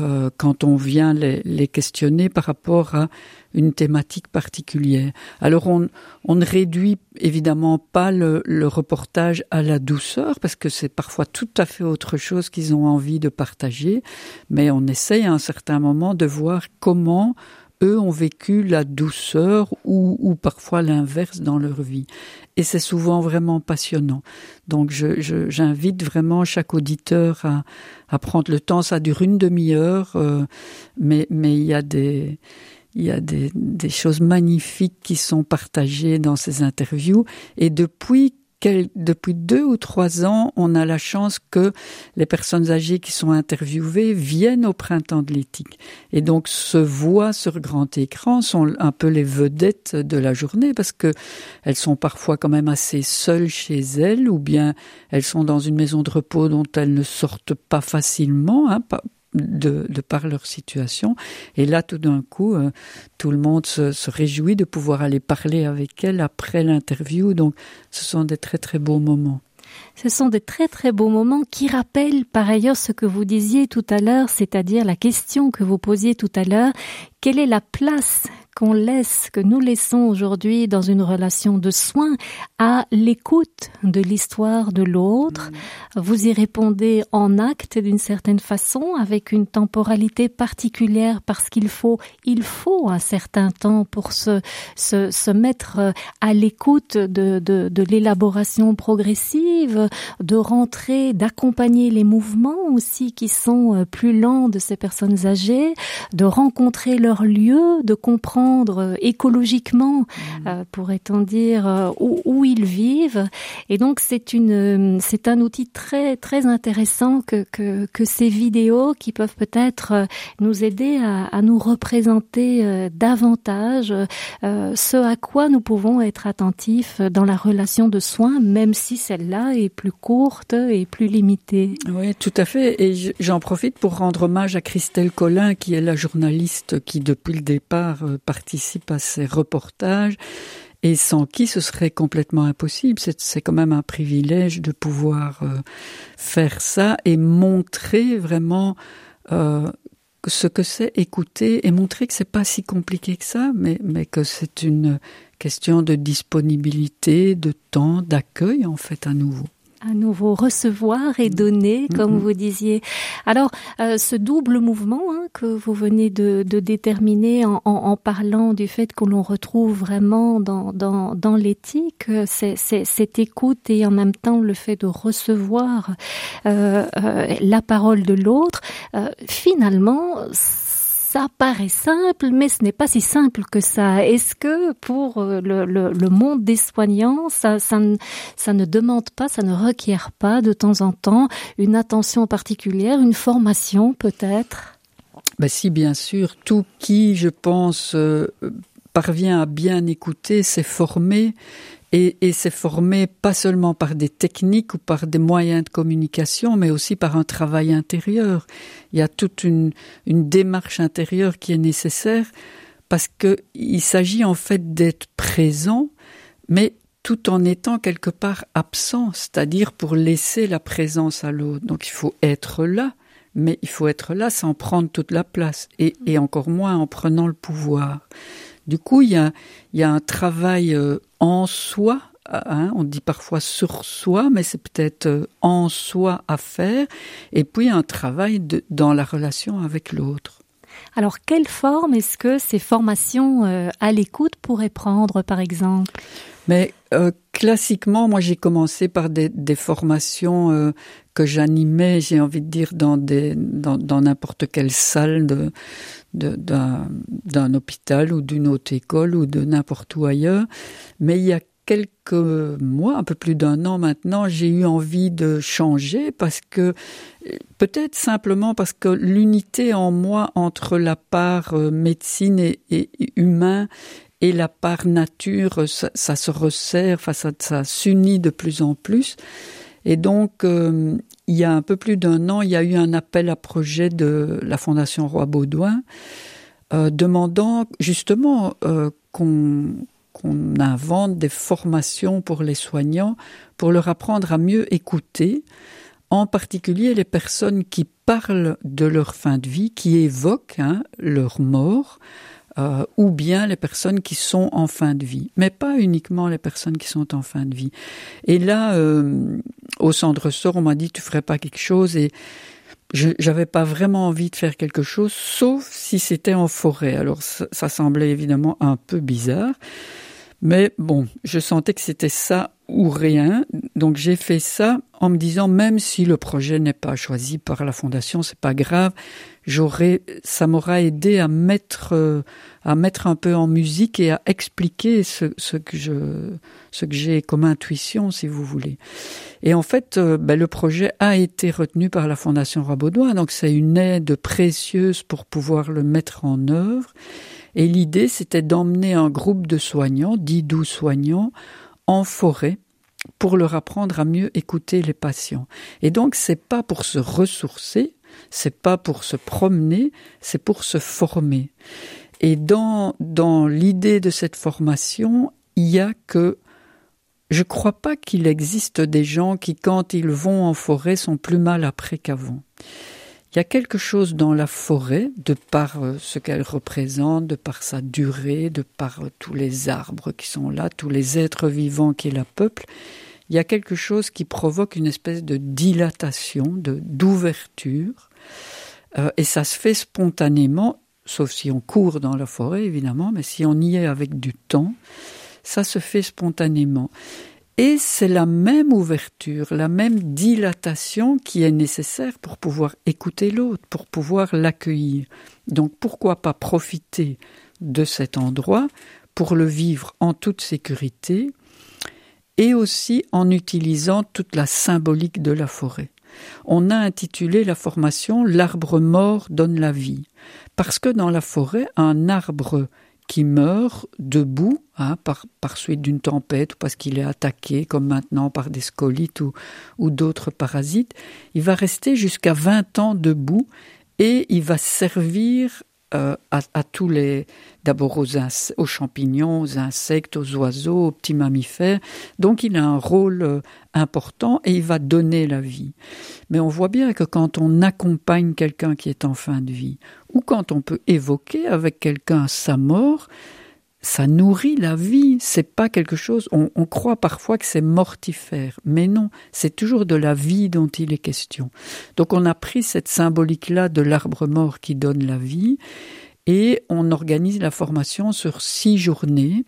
C: euh, quand on vient les, les, questionner par rapport à une thématique particulière. Alors on, on ne réduit évidemment pas le, le, reportage à la douceur parce que c'est parfois tout à fait autre chose qu'ils ont envie de partager, mais on essaye à un certain moment de voir comment eux ont vécu la douceur ou, ou parfois l'inverse dans leur vie. Et c'est souvent vraiment passionnant. Donc j'invite vraiment chaque auditeur à, prendre le temps. Ça dure une demi-heure, euh, mais, mais il y a des... Il y a des, des choses magnifiques qui sont partagées dans ces interviews. Et depuis depuis deux ou trois ans, on a la chance que les personnes âgées qui sont interviewées viennent au printemps de l'éthique. Et donc se voient sur grand écran, sont un peu les vedettes de la journée parce que elles sont parfois quand même assez seules chez elles ou bien elles sont dans une maison de repos dont elles ne sortent pas facilement, hein, de, par leur situation. Et là, tout d'un coup, euh, tout le monde se, se, réjouit de pouvoir aller parler avec elle après l'interview. Donc, ce sont des très très beaux moments.
B: Ce sont des très très beaux moments qui rappellent par ailleurs ce que vous disiez tout à l'heure, c'est-à-dire la question que vous posiez tout à l'heure, quelle est la place qu'on laisse, que nous laissons aujourd'hui dans une relation de soins à l'écoute de l'histoire de l'autre. Mmh. Vous y répondez en acte d'une certaine façon, avec une temporalité particulière, parce qu'il faut, il faut un certain temps pour se, se, se mettre à l'écoute de, de, de l'élaboration progressive, de rentrer, d'accompagner les mouvements aussi qui sont plus lents de ces personnes âgées, de rencontrer leur lieu, de comprendre comprendre écologiquement, mmh. euh, pourrait-on dire, euh, où, où, ils vivent. Et donc c'est une, c'est un outil très très intéressant que, que, que ces vidéos qui peuvent peut-être euh, nous aider à, à nous représenter euh, davantage euh, ce à quoi nous pouvons être attentifs dans la relation de soins, même si celle-là est plus courte et plus limitée.
C: Oui, tout à fait. Et j'en profite pour rendre hommage à Christelle Collin, qui est la journaliste qui depuis le départ participe à ces reportages et sans qui ce serait complètement impossible. C'est quand même un privilège de pouvoir euh, faire ça et montrer vraiment euh, ce que c'est écouter et montrer que c'est pas si compliqué que ça, mais, mais que c'est une question de disponibilité, de temps, d'accueil en fait à nouveau
B: à nouveau recevoir et donner, mm-hmm. comme mm -hmm. vous disiez. Alors, euh, ce double mouvement hein, que vous venez de, de déterminer en, en, en, parlant du fait que l'on retrouve vraiment dans, dans, dans l'éthique cette écoute et en même temps le fait de recevoir euh, euh, la parole de l'autre, euh, finalement, ça paraît simple, mais ce n'est pas si simple que ça. Est-ce que pour euh, le, le, monde des soignants, ça, ça ne demande pas, ça ne requiert pas de temps en temps une attention particulière, une formation peut-être?
C: Ben Si, bien sûr. Tout qui, je pense, euh, parvient à bien écouter, s'est formé et, et formé pas seulement par des techniques ou par des moyens de communication, mais aussi par un travail intérieur. Il y a toute une, une démarche intérieure qui est nécessaire parce que il s'agit en fait d'être présent, mais tout en étant quelque part absent, c'est-à-dire pour laisser la présence à l'autre. Donc il faut être là, mais il faut être là sans prendre toute la place et, et encore moins en prenant le pouvoir. Du coup, il y a, il y a un travail euh, en soi, hein, on dit parfois sur soi, mais c'est peut-être euh, en soi à faire, et puis un travail de, dans la relation avec l'autre.
B: Alors, quelle forme est-ce que ces formations euh, à l'écoute pourraient prendre, par exemple?
C: Mais euh, classiquement, moi j'ai commencé par des, des formations euh, que j'animais, j'ai envie de dire, dans n'importe quelle salle d'un hôpital ou d'une haute école ou de n'importe où ailleurs. Mais il y a quelques mois, un peu plus d'un an maintenant, j'ai eu envie de changer parce que peut-être simplement parce que l'unité en moi entre la part euh, médecine et, humain et la part nature, ça, se resserre, ça, ça s'unit de plus en plus. Et donc, euh, il y a un peu plus d'un an, il y a eu un appel à projet de la Fondation Roi Baudouin euh, demandant justement euh, qu'on invente des formations pour les soignants pour leur apprendre à mieux écouter, en particulier les personnes qui parlent de leur fin de vie, qui évoquent hein, leur mort, euh, ou bien les personnes qui sont en fin de vie, mais pas uniquement les personnes qui sont en fin de vie. Et là, euh, au centre ressort, on m'a dit tu ferais pas quelque chose et j'avais pas vraiment envie de faire quelque chose, sauf si c'était en forêt. Alors ça, ça semblait évidemment un peu bizarre. Mais bon, je sentais que c'était ça ou rien. Donc j'ai fait ça en me disant même si le projet n'est pas choisi par la fondation, c'est pas grave. J'aurais, ça m'aura aidé à mettre, euh, à mettre un peu en musique et à expliquer ce, ce que je, ce que j'ai comme intuition, si vous voulez. Et en fait, euh, ben, le projet a été retenu par la fondation Rabaudouin, donc c'est une aide précieuse pour pouvoir le mettre en œuvre. Et l'idée, c'était d'emmener un groupe de soignants, dix, douze soignants, en forêt pour leur apprendre à mieux écouter les patients. Et donc, c'est pas pour se ressourcer, c'est pas pour se promener, c'est pour se former. Et dans, dans l'idée de cette formation, il y a que je crois pas qu'il existe des gens qui, quand ils vont en forêt, sont plus mal après qu'avant. Il y a quelque chose dans la forêt, de par euh, ce qu'elle représente, de par sa durée, de par euh, tous les arbres qui sont là, tous les êtres vivants qui la peuplent. Il y a quelque chose qui provoque une espèce de dilatation, de d'ouverture, euh, et ça se fait spontanément, sauf si on court dans la forêt évidemment, mais si on y est avec du temps, ça se fait spontanément. Et c'est la même ouverture, la même dilatation qui est nécessaire pour pouvoir écouter l'autre, pour pouvoir l'accueillir. Donc pourquoi pas profiter de cet endroit pour le vivre en toute sécurité et aussi en utilisant toute la symbolique de la forêt. On a intitulé la formation L'arbre mort donne la vie, parce que dans la forêt, un arbre qui meurt debout hein, par, suite d'une tempête ou parce qu'il est attaqué, comme maintenant par des scolites ou, ou d'autres parasites, il va rester jusqu'à 20 ans debout et il va servir euh, à, tous les, d'abord aux, aux, champignons, aux insectes, aux oiseaux, aux petits mammifères. Donc il a un rôle euh, important et il va donner la vie. Mais on voit bien que quand on accompagne quelqu'un qui est en fin de vie, ou quand on peut évoquer avec quelqu'un sa mort, ça nourrit la vie. C'est pas quelque chose. On, croit parfois que c'est mortifère, mais non, c'est toujours de la vie dont il est question. Donc on a pris cette symbolique-là de l'arbre mort qui donne la vie, et on organise la formation sur six journées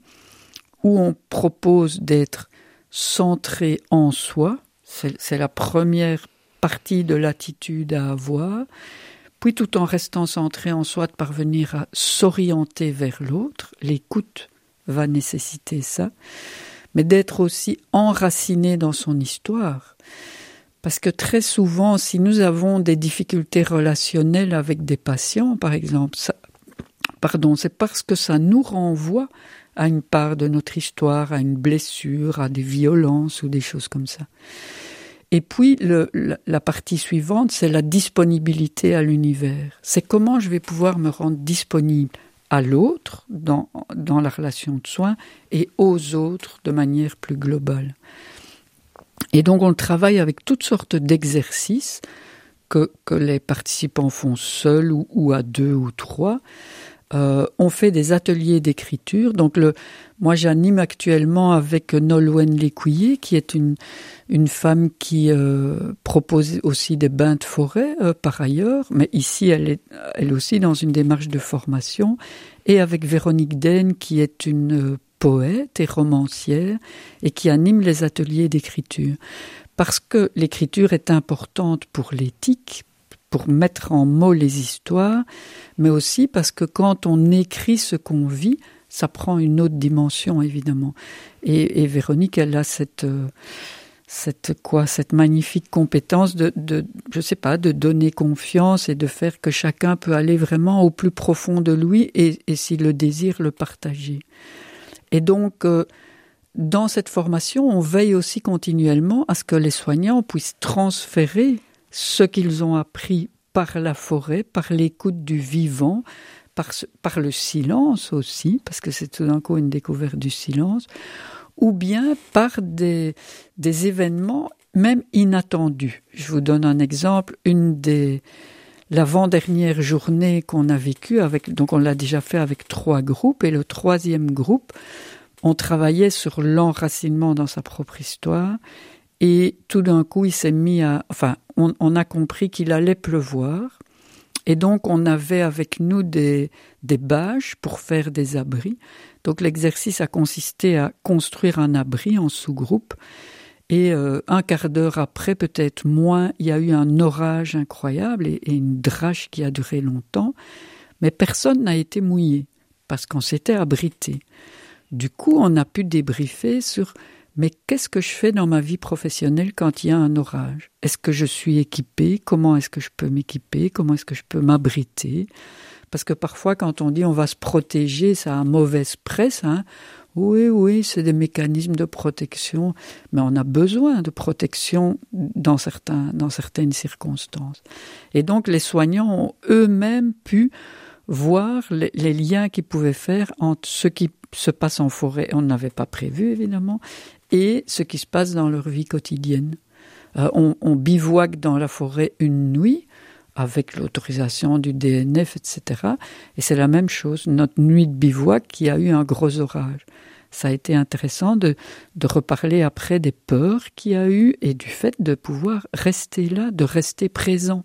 C: où on propose d'être centré en soi. C'est la première partie de l'attitude à avoir puis tout en restant centré en soi, de parvenir à s'orienter vers l'autre. L'écoute va nécessiter ça, mais d'être aussi enraciné dans son histoire. Parce que très souvent, si nous avons des difficultés relationnelles avec des patients, par exemple, ça, pardon, c'est parce que ça nous renvoie à une part de notre histoire, à une blessure, à des violences ou des choses comme ça. Et puis le, la, partie suivante, c'est la disponibilité à l'univers. C'est comment je vais pouvoir me rendre disponible à l'autre dans, dans la relation de soins et aux autres de manière plus globale. Et donc on travaille avec toutes sortes d'exercices que, que les participants font seuls ou à deux ou trois. Euh, on fait des ateliers d'écriture. Donc le, moi j'anime actuellement avec Nolwenn Lécuyer, qui est une, une femme qui euh, propose aussi des bains de forêt euh, par ailleurs, mais ici elle est elle aussi dans une démarche de formation, et avec Véronique Den, qui est une poète et romancière, et qui anime les ateliers d'écriture. Parce que l'écriture est importante pour l'éthique, pour mettre en mots les histoires, mais aussi parce que quand on écrit ce qu'on vit, ça prend une autre dimension évidemment. Et, Véronique, elle a cette euh, cette quoi cette magnifique compétence de, de je sais pas de donner confiance et de faire que chacun peut aller vraiment au plus profond de lui et, et s'il le désire le partager. Et donc euh, dans cette formation, on veille aussi continuellement à ce que les soignants puissent transférer ce qu'ils ont appris par la forêt, par l'écoute du vivant, par, le silence aussi, parce que c'est tout d'un coup une découverte du silence, ou bien par des, des événements même inattendus. Je vous donne un exemple, une des l'avant-dernière journée qu'on a vécue avec, donc on l'a déjà fait avec trois groupes, et le troisième groupe, on travaillait sur l'enracinement dans sa propre histoire, et tout d'un coup, il s'est mis à, enfin, on, a compris qu'il allait pleuvoir, et donc, on avait avec nous des, des bâches pour faire des abris. Donc, l'exercice a consisté à construire un abri en sous-groupe. Et euh, un quart d'heure après, peut-être moins, il y a eu un orage incroyable et, et une drache qui a duré longtemps. Mais personne n'a été mouillé parce qu'on s'était abrité. Du coup, on a pu débriefer sur mais qu'est-ce que je fais dans ma vie professionnelle quand il y a un orage? Est-ce que je suis équipé Comment est-ce que je peux m'équiper? Comment est-ce que je peux m'abriter? Parce que parfois, quand on dit on va se protéger, ça a mauvaise presse. Hein oui, oui, c'est des mécanismes de protection, mais on a besoin de protection dans, certaines circonstances. Et donc, les soignants ont eux-mêmes pu voir les, les liens qu'ils pouvaient faire entre ce qui se passe en forêt, on n'avait pas prévu évidemment, et ce qui se passe dans leur vie quotidienne. Euh, on, bivouaque dans la forêt une nuit avec l'autorisation du DNF, etc. Et c'est la même chose, notre nuit de bivouac qui a eu un gros orage. Ça a été intéressant de, de reparler après des peurs qu'il y a eu et du fait de pouvoir rester là, de rester présent.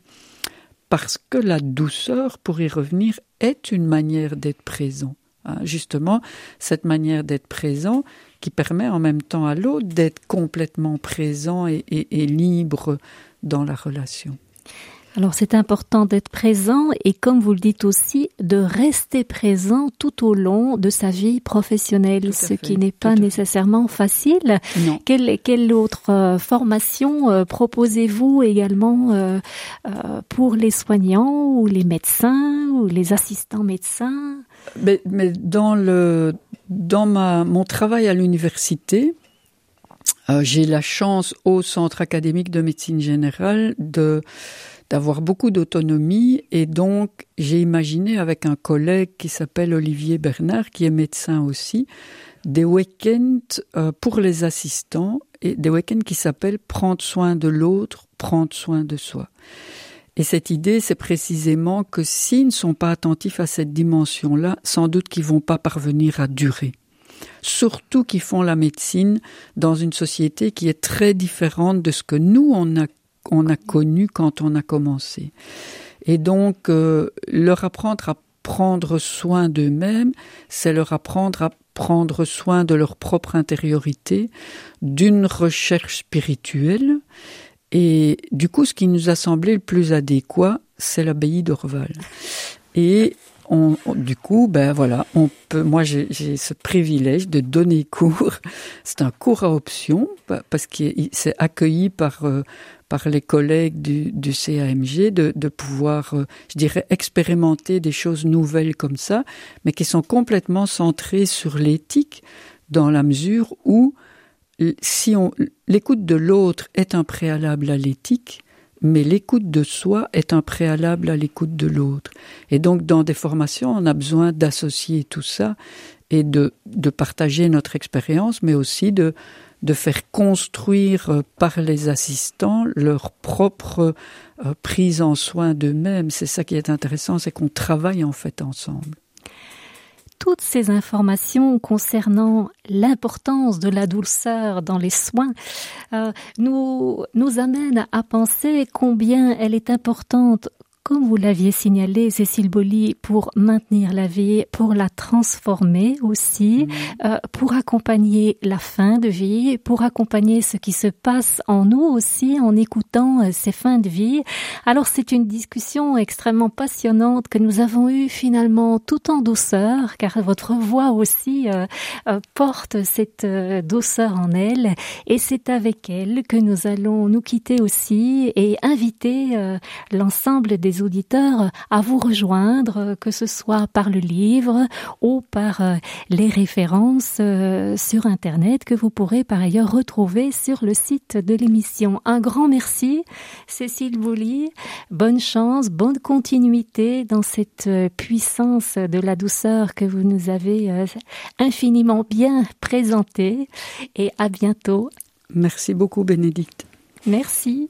C: Parce que la douceur, pour y revenir, est une manière d'être présent. Justement, cette manière d'être présent qui permet en même temps à l'autre d'être complètement présent et, et, et libre dans la relation.
B: Alors c'est important d'être présent et comme vous le dites aussi, de rester présent tout au long de sa vie professionnelle, ce fait, qui n'est pas nécessairement facile.
C: Non.
B: Quelle, quelle autre euh, formation euh, proposez-vous également euh, pour les soignants ou les médecins ou les assistants médecins?
C: Mais, mais dans, le, dans ma, mon travail à l'université, euh, j'ai la chance au Centre académique de médecine générale de d'avoir beaucoup d'autonomie et donc j'ai imaginé avec un collègue qui s'appelle Olivier Bernard qui est médecin aussi des week-ends euh, pour les assistants et des week-ends qui s'appellent prendre soin de l'autre, prendre soin de soi. Et cette idée, c'est précisément que s'ils ne sont pas attentifs à cette dimension-là, sans doute qu'ils vont pas parvenir à durer. Surtout qu'ils font la médecine dans une société qui est très différente de ce que nous, on a qu'on a connu quand on a commencé. Et donc, euh, leur apprendre à prendre soin d'eux-mêmes, c'est leur apprendre à prendre soin de leur propre intériorité, d'une recherche spirituelle. Et du coup, ce qui nous a semblé le plus adéquat, c'est l'abbaye d'Orval. Et du coup, ben voilà, on peut. Moi, j'ai ce privilège de donner cours. C'est un cours à option parce qu'il c'est accueilli par euh, par les collègues du, CAMG de, de pouvoir, euh, je dirais, expérimenter des choses nouvelles comme ça, mais qui sont complètement centrées sur l'éthique dans la mesure où si on l'écoute de l'autre est un préalable à l'éthique, mais l'écoute de soi est un préalable à l'écoute de l'autre. Et donc, dans des formations, on a besoin d'associer tout ça et de, de partager notre expérience, mais aussi de, de faire construire euh, par les assistants leur propre euh, prise en soin d'eux-mêmes. C'est ça qui est intéressant, c'est qu'on travaille en fait ensemble
B: toutes ces informations concernant l'importance de la douceur dans les soins euh, nous, nous amènent à penser combien elle est importante comme vous l'aviez signalé, Cécile Bolly, pour maintenir la vie, pour la transformer aussi, mm. euh, pour accompagner la fin de vie, pour accompagner ce qui se passe en nous aussi en écoutant euh, ces fins de vie. Alors c'est une discussion extrêmement passionnante que nous avons eue finalement tout en douceur, car votre voix aussi euh, porte cette douceur en elle, et c'est avec elle que nous allons nous quitter aussi et inviter l'ensemble des auditeurs à vous rejoindre, que ce soit par le livre ou par euh, les références euh, sur Internet que vous pourrez par ailleurs retrouver sur le site de l'émission. Un grand merci, Cécile Bouly. Bonne chance, bonne continuité dans cette euh, puissance de la douceur que vous nous avez infiniment bien présentée. Et à bientôt.
C: Merci beaucoup, Bénédicte.
B: Merci.